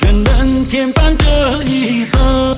全能牵绊这一生。